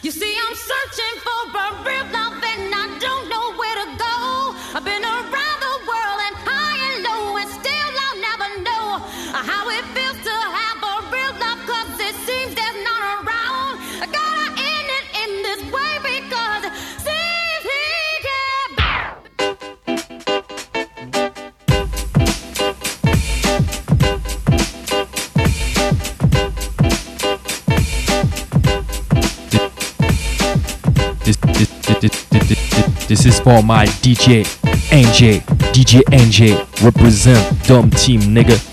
You see, I'm searching for a real This is for my DJ NJ. DJ NJ represent Dumb Team nigga.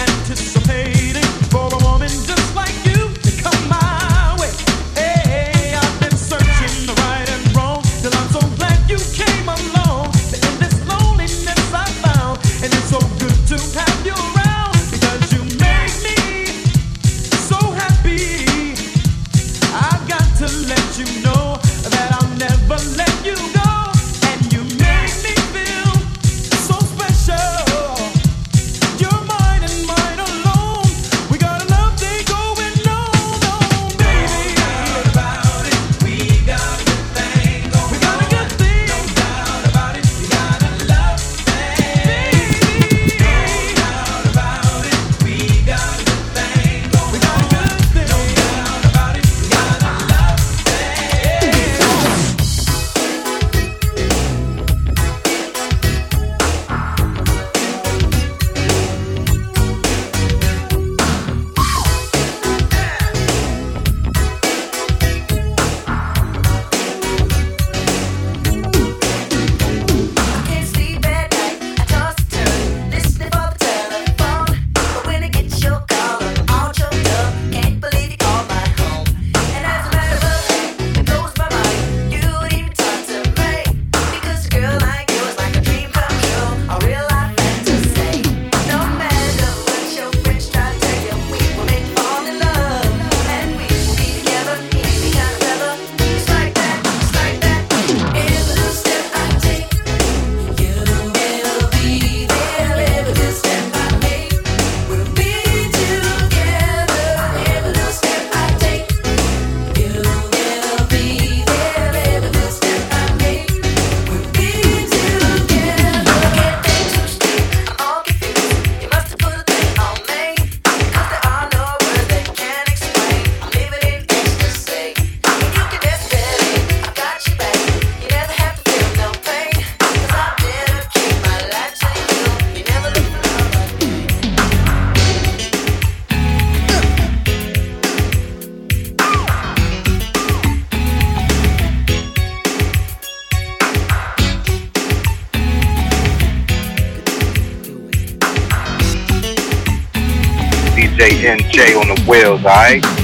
and to some wheels, alright?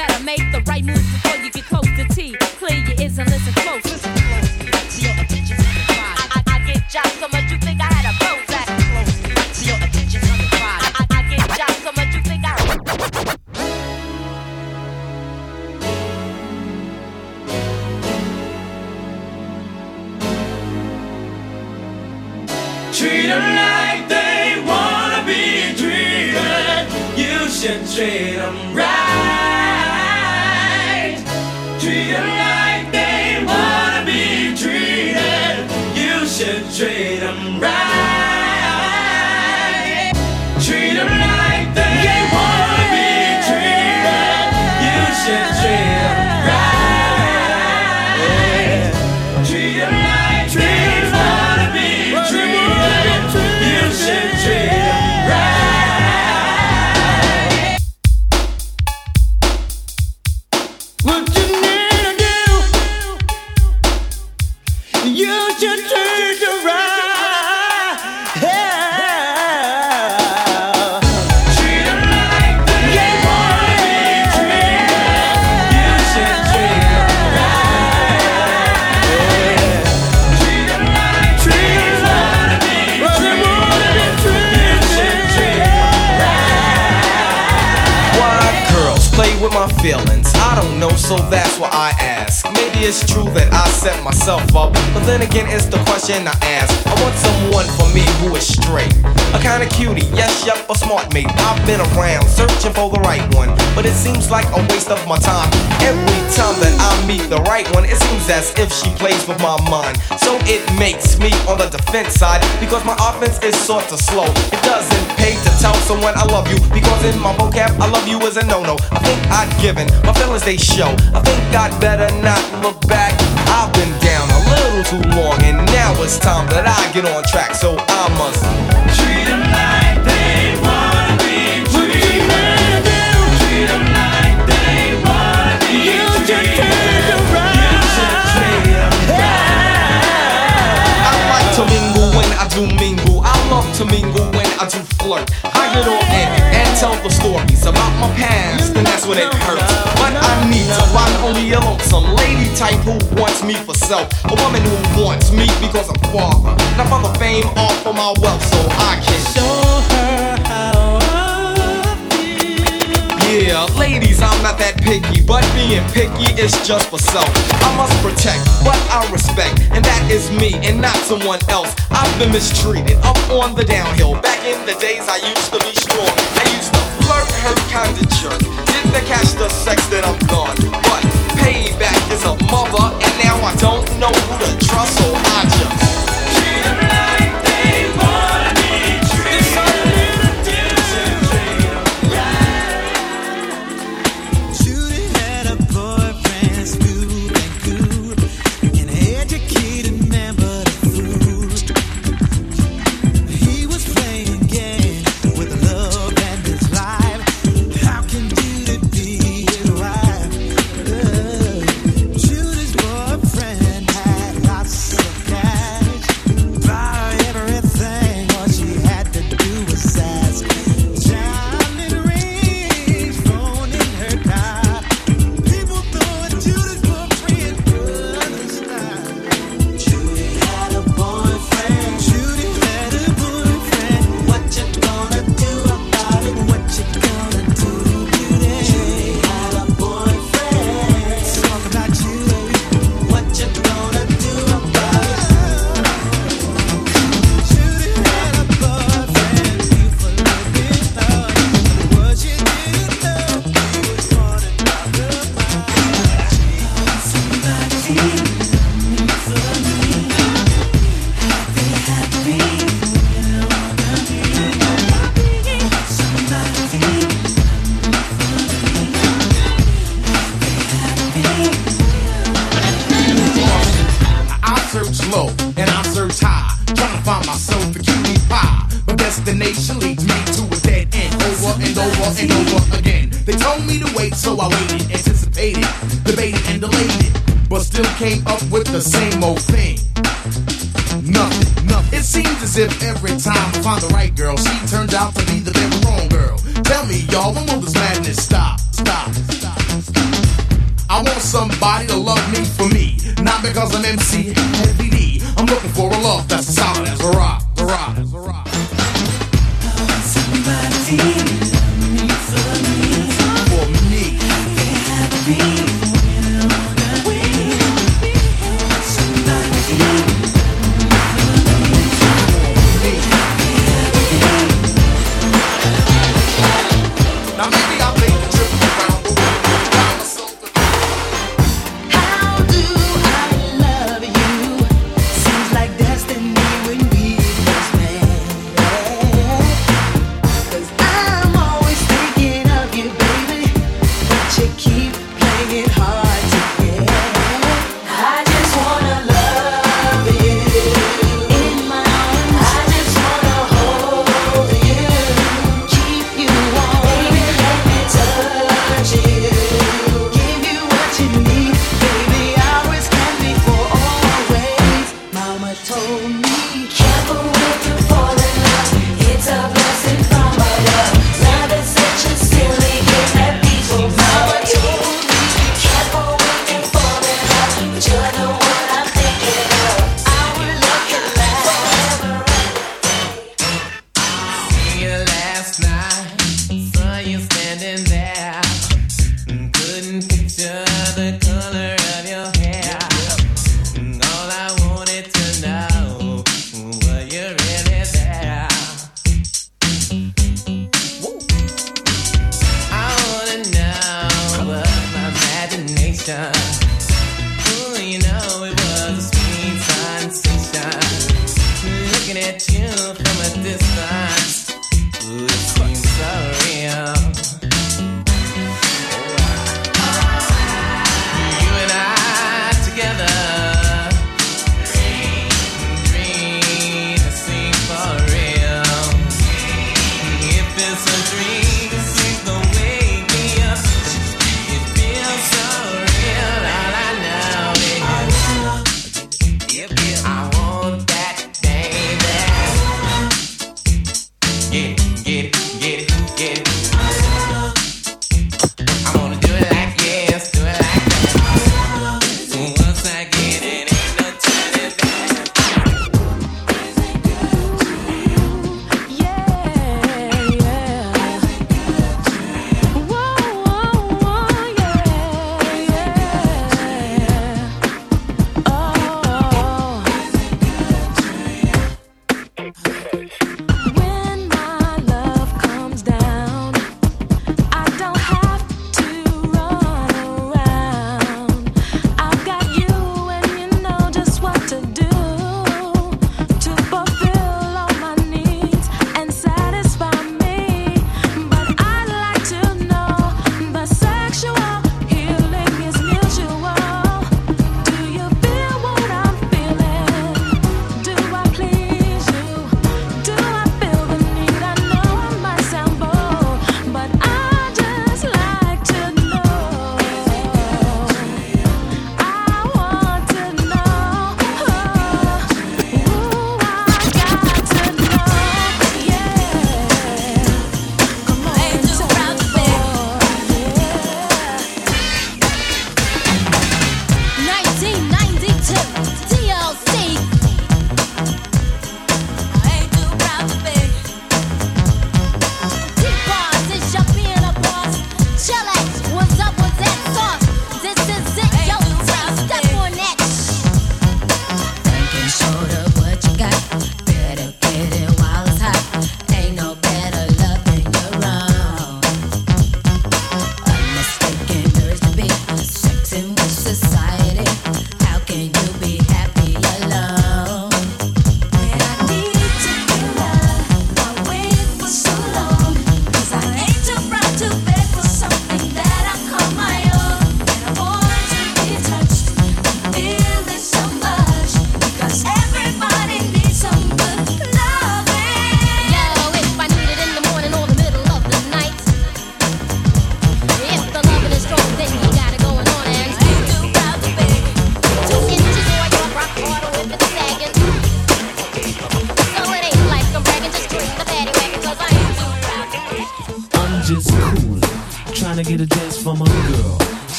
better make the right move before you defense side because my offense is sort of slow. It doesn't pay to tell someone I love you because in my vocab, I love you is a no no. I think I'd given my feelings they show. I think I'd better not look back. I've been down a little too long and now it's time that I get on track. So I must treat him like to when I do flirt. I get on in and tell the stories about my past, and that's when it hurts. But I need to find only a lonesome lady type who wants me for self. A woman who wants me because I'm father. Not for the fame or for my wealth, so I can show her how Yeah, ladies, I'm not that picky, but being picky is just for self. I must protect what I respect, and that is me and not someone else been mistreated up on the downhill. Back in the days I used to be strong. I used to flirt her kind of jerk. Didn't catch the sex that I'm gone? But payback is a mother, and now I don't know who to trust, so I still came up with the same old thing. Nothing, nothing. It seems as if every time I find the right girl, she turns out to be the damn wrong girl. Tell me, y'all, when will this madness stop? Stop, stop, stop. I want somebody to love me for me, not because I'm MC Heavy D. I'm looking for a love that's solid as a rock, a rock.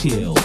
chill.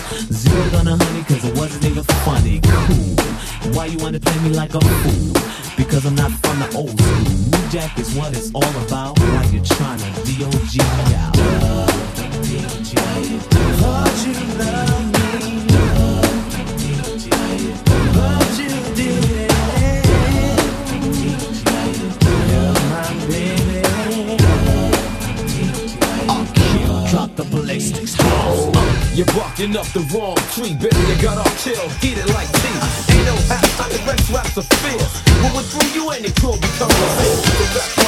still get it like this. Ain't no half, I can rap raps of fears. What was through you ain't it could become a bitch.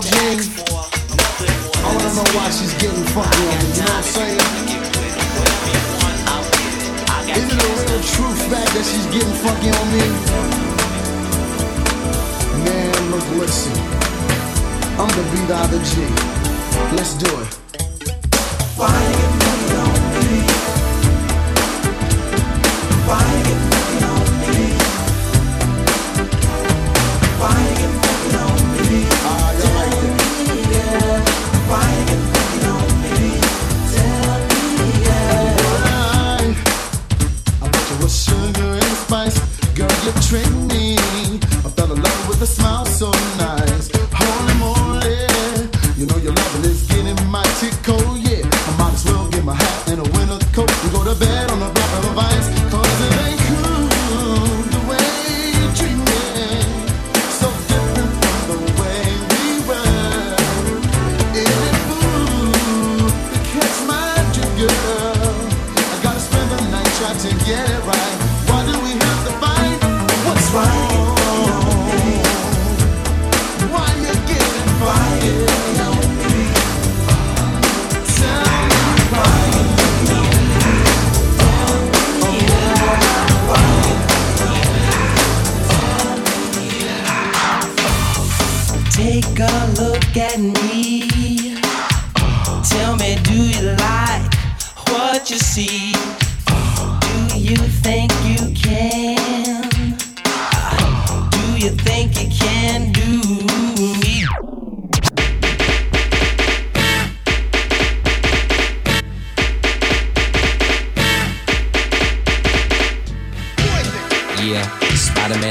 Love me. I wanna know why she's getting fucked on. You know what I'm saying? Is it a real true fact that she's getting fucking on me? Man, look, listen. I'm the beat out of G. Let's do it.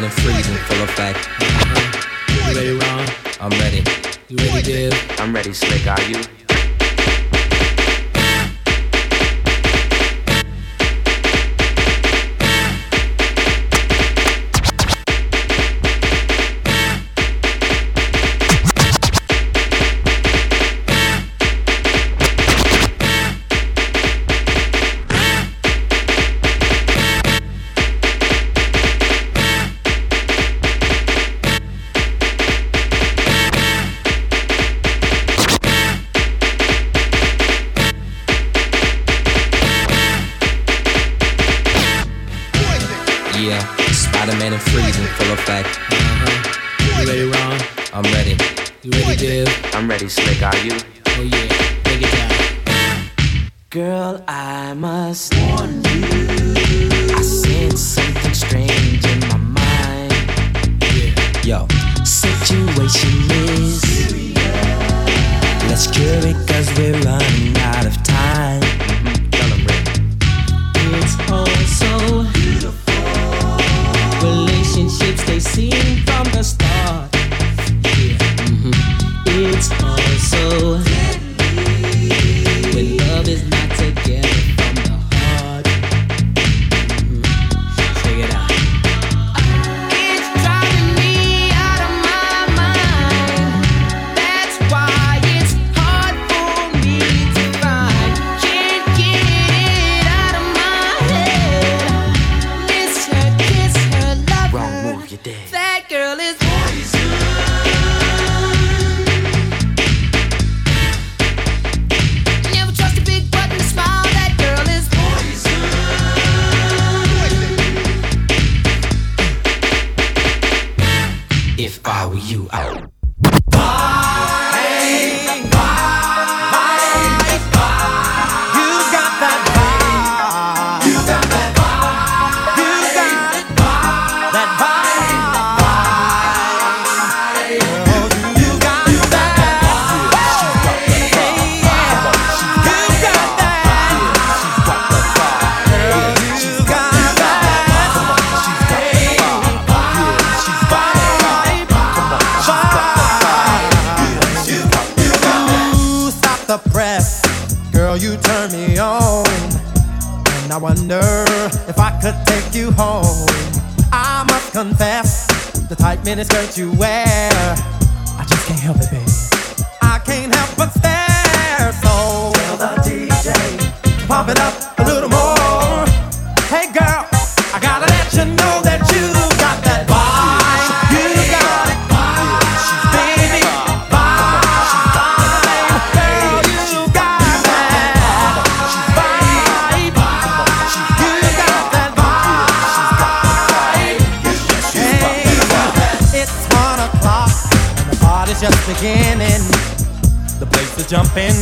and freezing full effect. Mm-hmm. Uh-huh. You ready, Ron? I'm ready. You ready, Dave? I'm ready, Slick. Are you? on? I'm ready. You ready, dude? I'm ready, slick. Are you? Oh yeah, it down. Girl, I must warn you. I sense something strange in my mind. Yeah. Yo, situation is. Let's cure it cause we're running out of time. Mm-hmm. It's all so beautiful. Relationships, they seem That girl is confess, the tight miniskirt you wear, I just can't help it, baby. I can't help but stare. So tell the DJ, pop it up a little. jumping